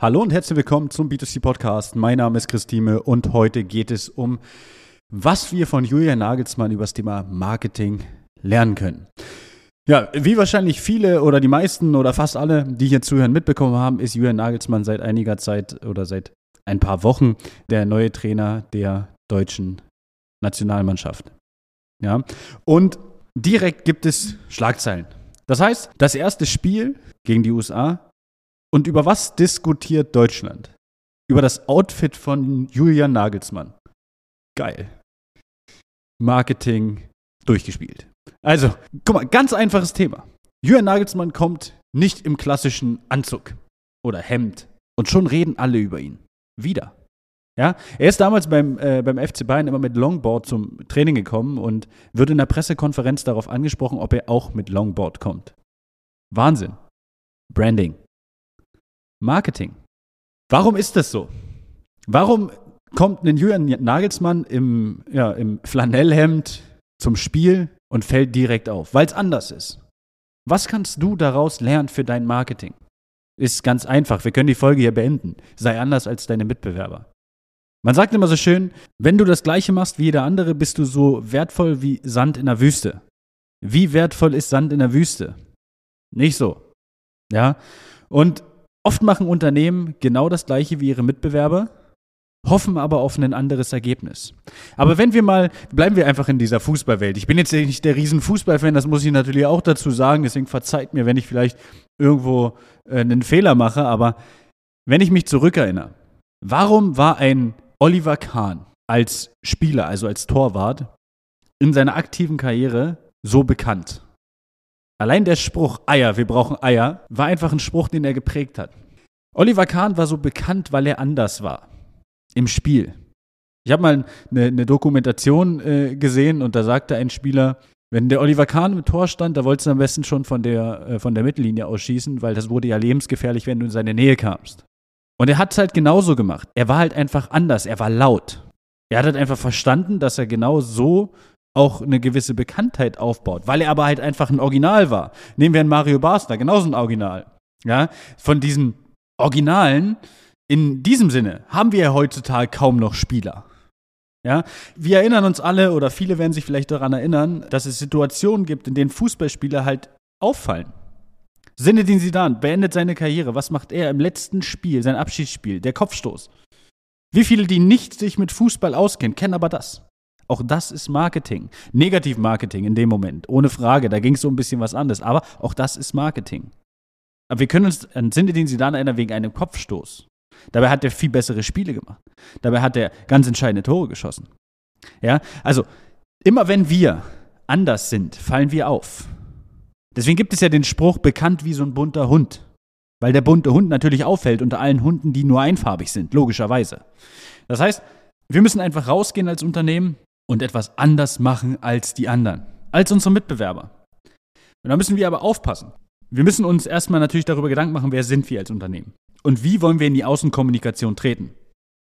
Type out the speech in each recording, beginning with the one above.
Hallo und herzlich willkommen zum B2C Podcast. Mein Name ist Christine und heute geht es um, was wir von Julian Nagelsmann über das Thema Marketing lernen können. Ja, wie wahrscheinlich viele oder die meisten oder fast alle, die hier zuhören, mitbekommen haben, ist Julian Nagelsmann seit einiger Zeit oder seit ein paar Wochen der neue Trainer der deutschen Nationalmannschaft. Ja, und direkt gibt es Schlagzeilen. Das heißt, das erste Spiel gegen die USA und über was diskutiert Deutschland? Über das Outfit von Julian Nagelsmann. Geil. Marketing durchgespielt. Also, guck mal, ganz einfaches Thema. Julian Nagelsmann kommt nicht im klassischen Anzug oder Hemd und schon reden alle über ihn. Wieder. Ja, er ist damals beim, äh, beim FC Bayern immer mit Longboard zum Training gekommen und wird in der Pressekonferenz darauf angesprochen, ob er auch mit Longboard kommt. Wahnsinn. Branding. Marketing. Warum ist das so? Warum kommt ein Julian Nagelsmann im, ja, im Flanellhemd zum Spiel und fällt direkt auf? Weil es anders ist. Was kannst du daraus lernen für dein Marketing? Ist ganz einfach. Wir können die Folge hier beenden. Sei anders als deine Mitbewerber. Man sagt immer so schön, wenn du das Gleiche machst wie jeder andere, bist du so wertvoll wie Sand in der Wüste. Wie wertvoll ist Sand in der Wüste? Nicht so. Ja. Und Oft machen Unternehmen genau das gleiche wie ihre Mitbewerber, hoffen aber auf ein anderes Ergebnis. Aber wenn wir mal, bleiben wir einfach in dieser Fußballwelt. Ich bin jetzt nicht der riesen Fußballfan, das muss ich natürlich auch dazu sagen, deswegen verzeiht mir, wenn ich vielleicht irgendwo äh, einen Fehler mache, aber wenn ich mich zurückerinnere, warum war ein Oliver Kahn als Spieler, also als Torwart, in seiner aktiven Karriere so bekannt? Allein der Spruch Eier, wir brauchen Eier, war einfach ein Spruch, den er geprägt hat. Oliver Kahn war so bekannt, weil er anders war im Spiel. Ich habe mal eine, eine Dokumentation äh, gesehen und da sagte ein Spieler, wenn der Oliver Kahn im Tor stand, da wolltest du am besten schon von der, äh, von der Mittellinie ausschießen, weil das wurde ja lebensgefährlich, wenn du in seine Nähe kamst. Und er hat es halt genauso gemacht. Er war halt einfach anders, er war laut. Er hat halt einfach verstanden, dass er genau so auch eine gewisse Bekanntheit aufbaut, weil er aber halt einfach ein Original war. Nehmen wir einen Mario Basler, genauso ein Original. Ja, von diesen Originalen in diesem Sinne haben wir ja heutzutage kaum noch Spieler. Ja, wir erinnern uns alle oder viele werden sich vielleicht daran erinnern, dass es Situationen gibt, in denen Fußballspieler halt auffallen. Sinedin Sidan beendet seine Karriere. Was macht er im letzten Spiel, sein Abschiedsspiel, der Kopfstoß? Wie viele, die nicht sich mit Fußball auskennen, kennen aber das? Auch das ist Marketing. Negativ-Marketing in dem Moment, ohne Frage. Da ging es so ein bisschen was anderes. Aber auch das ist Marketing. Aber wir können uns an Zinedine Zidane erinnern wegen einem Kopfstoß. Dabei hat er viel bessere Spiele gemacht. Dabei hat er ganz entscheidende Tore geschossen. Ja, also immer wenn wir anders sind, fallen wir auf. Deswegen gibt es ja den Spruch bekannt wie so ein bunter Hund. Weil der bunte Hund natürlich auffällt unter allen Hunden, die nur einfarbig sind, logischerweise. Das heißt, wir müssen einfach rausgehen als Unternehmen und etwas anders machen als die anderen, als unsere Mitbewerber. Und da müssen wir aber aufpassen. Wir müssen uns erstmal natürlich darüber Gedanken machen, wer sind wir als Unternehmen und wie wollen wir in die Außenkommunikation treten.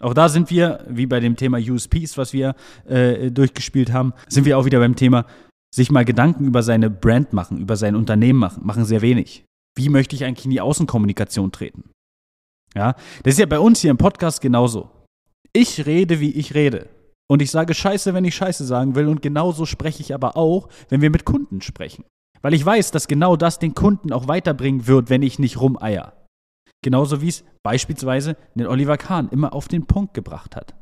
Auch da sind wir, wie bei dem Thema USPs, was wir äh, durchgespielt haben, sind wir auch wieder beim Thema, sich mal Gedanken über seine Brand machen, über sein Unternehmen machen, machen sehr wenig. Wie möchte ich eigentlich in die Außenkommunikation treten? Ja, das ist ja bei uns hier im Podcast genauso. Ich rede, wie ich rede. Und ich sage Scheiße, wenn ich Scheiße sagen will. Und genauso spreche ich aber auch, wenn wir mit Kunden sprechen. Weil ich weiß, dass genau das den Kunden auch weiterbringen wird, wenn ich nicht rumeier. Genauso wie es beispielsweise den Oliver Kahn immer auf den Punkt gebracht hat.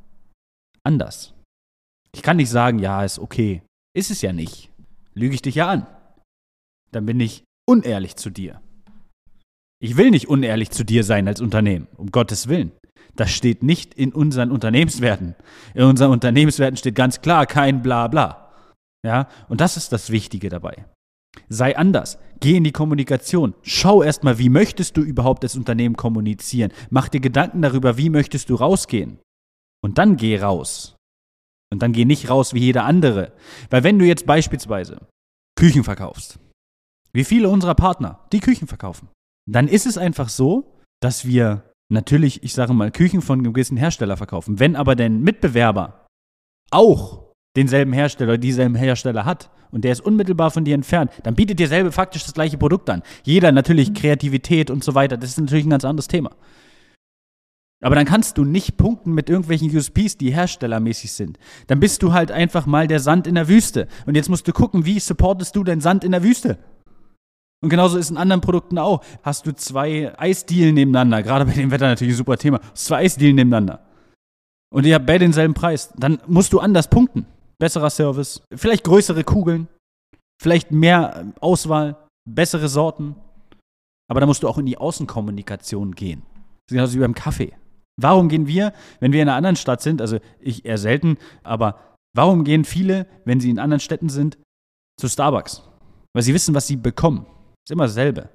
Anders. Ich kann nicht sagen, ja, ist okay. Ist es ja nicht. Lüge ich dich ja an. Dann bin ich unehrlich zu dir. Ich will nicht unehrlich zu dir sein als Unternehmen, um Gottes Willen. Das steht nicht in unseren Unternehmenswerten. In unseren Unternehmenswerten steht ganz klar kein Blabla. Ja, und das ist das Wichtige dabei. Sei anders. Geh in die Kommunikation. Schau erstmal, wie möchtest du überhaupt das Unternehmen kommunizieren? Mach dir Gedanken darüber, wie möchtest du rausgehen? Und dann geh raus. Und dann geh nicht raus wie jeder andere. Weil wenn du jetzt beispielsweise Küchen verkaufst, wie viele unserer Partner, die Küchen verkaufen, dann ist es einfach so, dass wir natürlich, ich sage mal, Küchen von einem gewissen Hersteller verkaufen. Wenn aber dein Mitbewerber auch denselben Hersteller dieselben Hersteller hat und der ist unmittelbar von dir entfernt, dann bietet dir selber faktisch das gleiche Produkt an. Jeder natürlich Kreativität und so weiter, das ist natürlich ein ganz anderes Thema. Aber dann kannst du nicht punkten mit irgendwelchen USPs, die herstellermäßig sind. Dann bist du halt einfach mal der Sand in der Wüste. Und jetzt musst du gucken, wie supportest du den Sand in der Wüste? Und genauso ist in anderen Produkten auch. Hast du zwei Eisdielen nebeneinander, gerade bei dem Wetter natürlich ein super Thema, zwei Eisdielen nebeneinander. Und ihr habt beide denselben Preis, dann musst du anders punkten. Besserer Service, vielleicht größere Kugeln, vielleicht mehr Auswahl, bessere Sorten. Aber da musst du auch in die Außenkommunikation gehen. Das ist genauso wie beim Kaffee. Warum gehen wir, wenn wir in einer anderen Stadt sind, also ich eher selten, aber warum gehen viele, wenn sie in anderen Städten sind, zu Starbucks? Weil sie wissen, was sie bekommen. Ist immer dasselbe.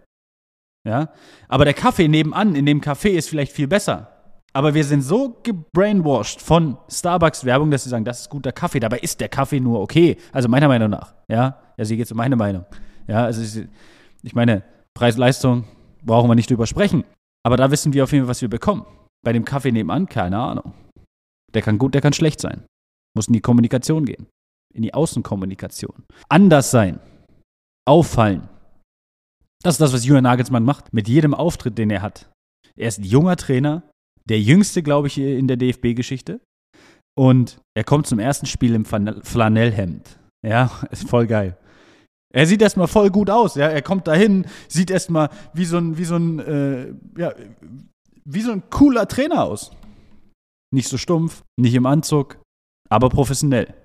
Ja? Aber der Kaffee nebenan in dem Café ist vielleicht viel besser. Aber wir sind so gebrainwashed von Starbucks-Werbung, dass sie sagen, das ist guter Kaffee. Dabei ist der Kaffee nur okay. Also meiner Meinung nach. Ja, also hier geht es um meine Meinung. Ja, also ich meine, Preis-Leistung brauchen wir nicht drüber sprechen. Aber da wissen wir auf jeden Fall, was wir bekommen. Bei dem Kaffee nebenan, keine Ahnung. Der kann gut, der kann schlecht sein. Muss in die Kommunikation gehen. In die Außenkommunikation. Anders sein. Auffallen. Das ist das, was Julian Nagelsmann macht. Mit jedem Auftritt, den er hat. Er ist ein junger Trainer. Der jüngste, glaube ich, in der DFB-Geschichte. Und er kommt zum ersten Spiel im Flanellhemd. Ja, ist voll geil. Er sieht erstmal voll gut aus, ja. Er kommt dahin, sieht erstmal wie so ein, wie so ein, äh, ja, wie so ein cooler Trainer aus. Nicht so stumpf, nicht im Anzug, aber professionell.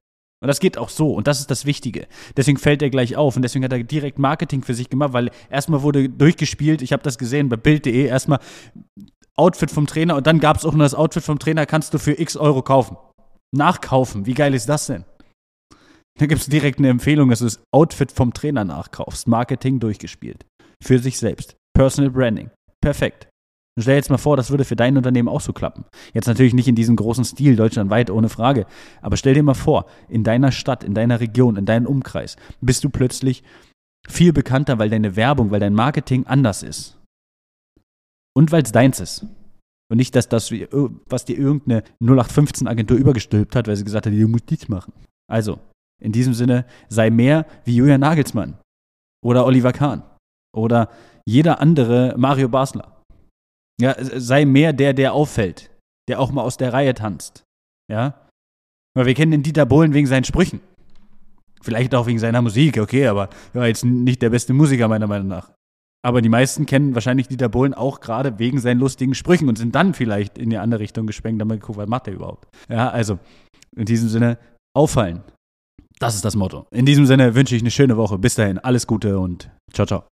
Und das geht auch so. Und das ist das Wichtige. Deswegen fällt er gleich auf. Und deswegen hat er direkt Marketing für sich gemacht, weil erstmal wurde durchgespielt. Ich habe das gesehen bei Bild.de. Erstmal Outfit vom Trainer. Und dann gab es auch noch das Outfit vom Trainer, kannst du für x Euro kaufen. Nachkaufen. Wie geil ist das denn? Da gibt es direkt eine Empfehlung, dass du das Outfit vom Trainer nachkaufst. Marketing durchgespielt. Für sich selbst. Personal Branding. Perfekt. Stell dir jetzt mal vor, das würde für dein Unternehmen auch so klappen. Jetzt natürlich nicht in diesem großen Stil, deutschlandweit, ohne Frage. Aber stell dir mal vor, in deiner Stadt, in deiner Region, in deinem Umkreis bist du plötzlich viel bekannter, weil deine Werbung, weil dein Marketing anders ist. Und weil es deins ist. Und nicht, dass das, was dir irgendeine 0815-Agentur übergestülpt hat, weil sie gesagt hat, du musst dies machen. Also, in diesem Sinne, sei mehr wie Julian Nagelsmann oder Oliver Kahn oder jeder andere Mario Basler. Ja, sei mehr der, der auffällt, der auch mal aus der Reihe tanzt. Ja? Weil wir kennen den Dieter Bohlen wegen seinen Sprüchen. Vielleicht auch wegen seiner Musik, okay, aber er war jetzt nicht der beste Musiker meiner Meinung nach. Aber die meisten kennen wahrscheinlich Dieter Bohlen auch gerade wegen seinen lustigen Sprüchen und sind dann vielleicht in die andere Richtung gesprengt, damit geguckt, was macht er überhaupt. Ja, also in diesem Sinne, auffallen. Das ist das Motto. In diesem Sinne wünsche ich eine schöne Woche. Bis dahin, alles Gute und ciao, ciao.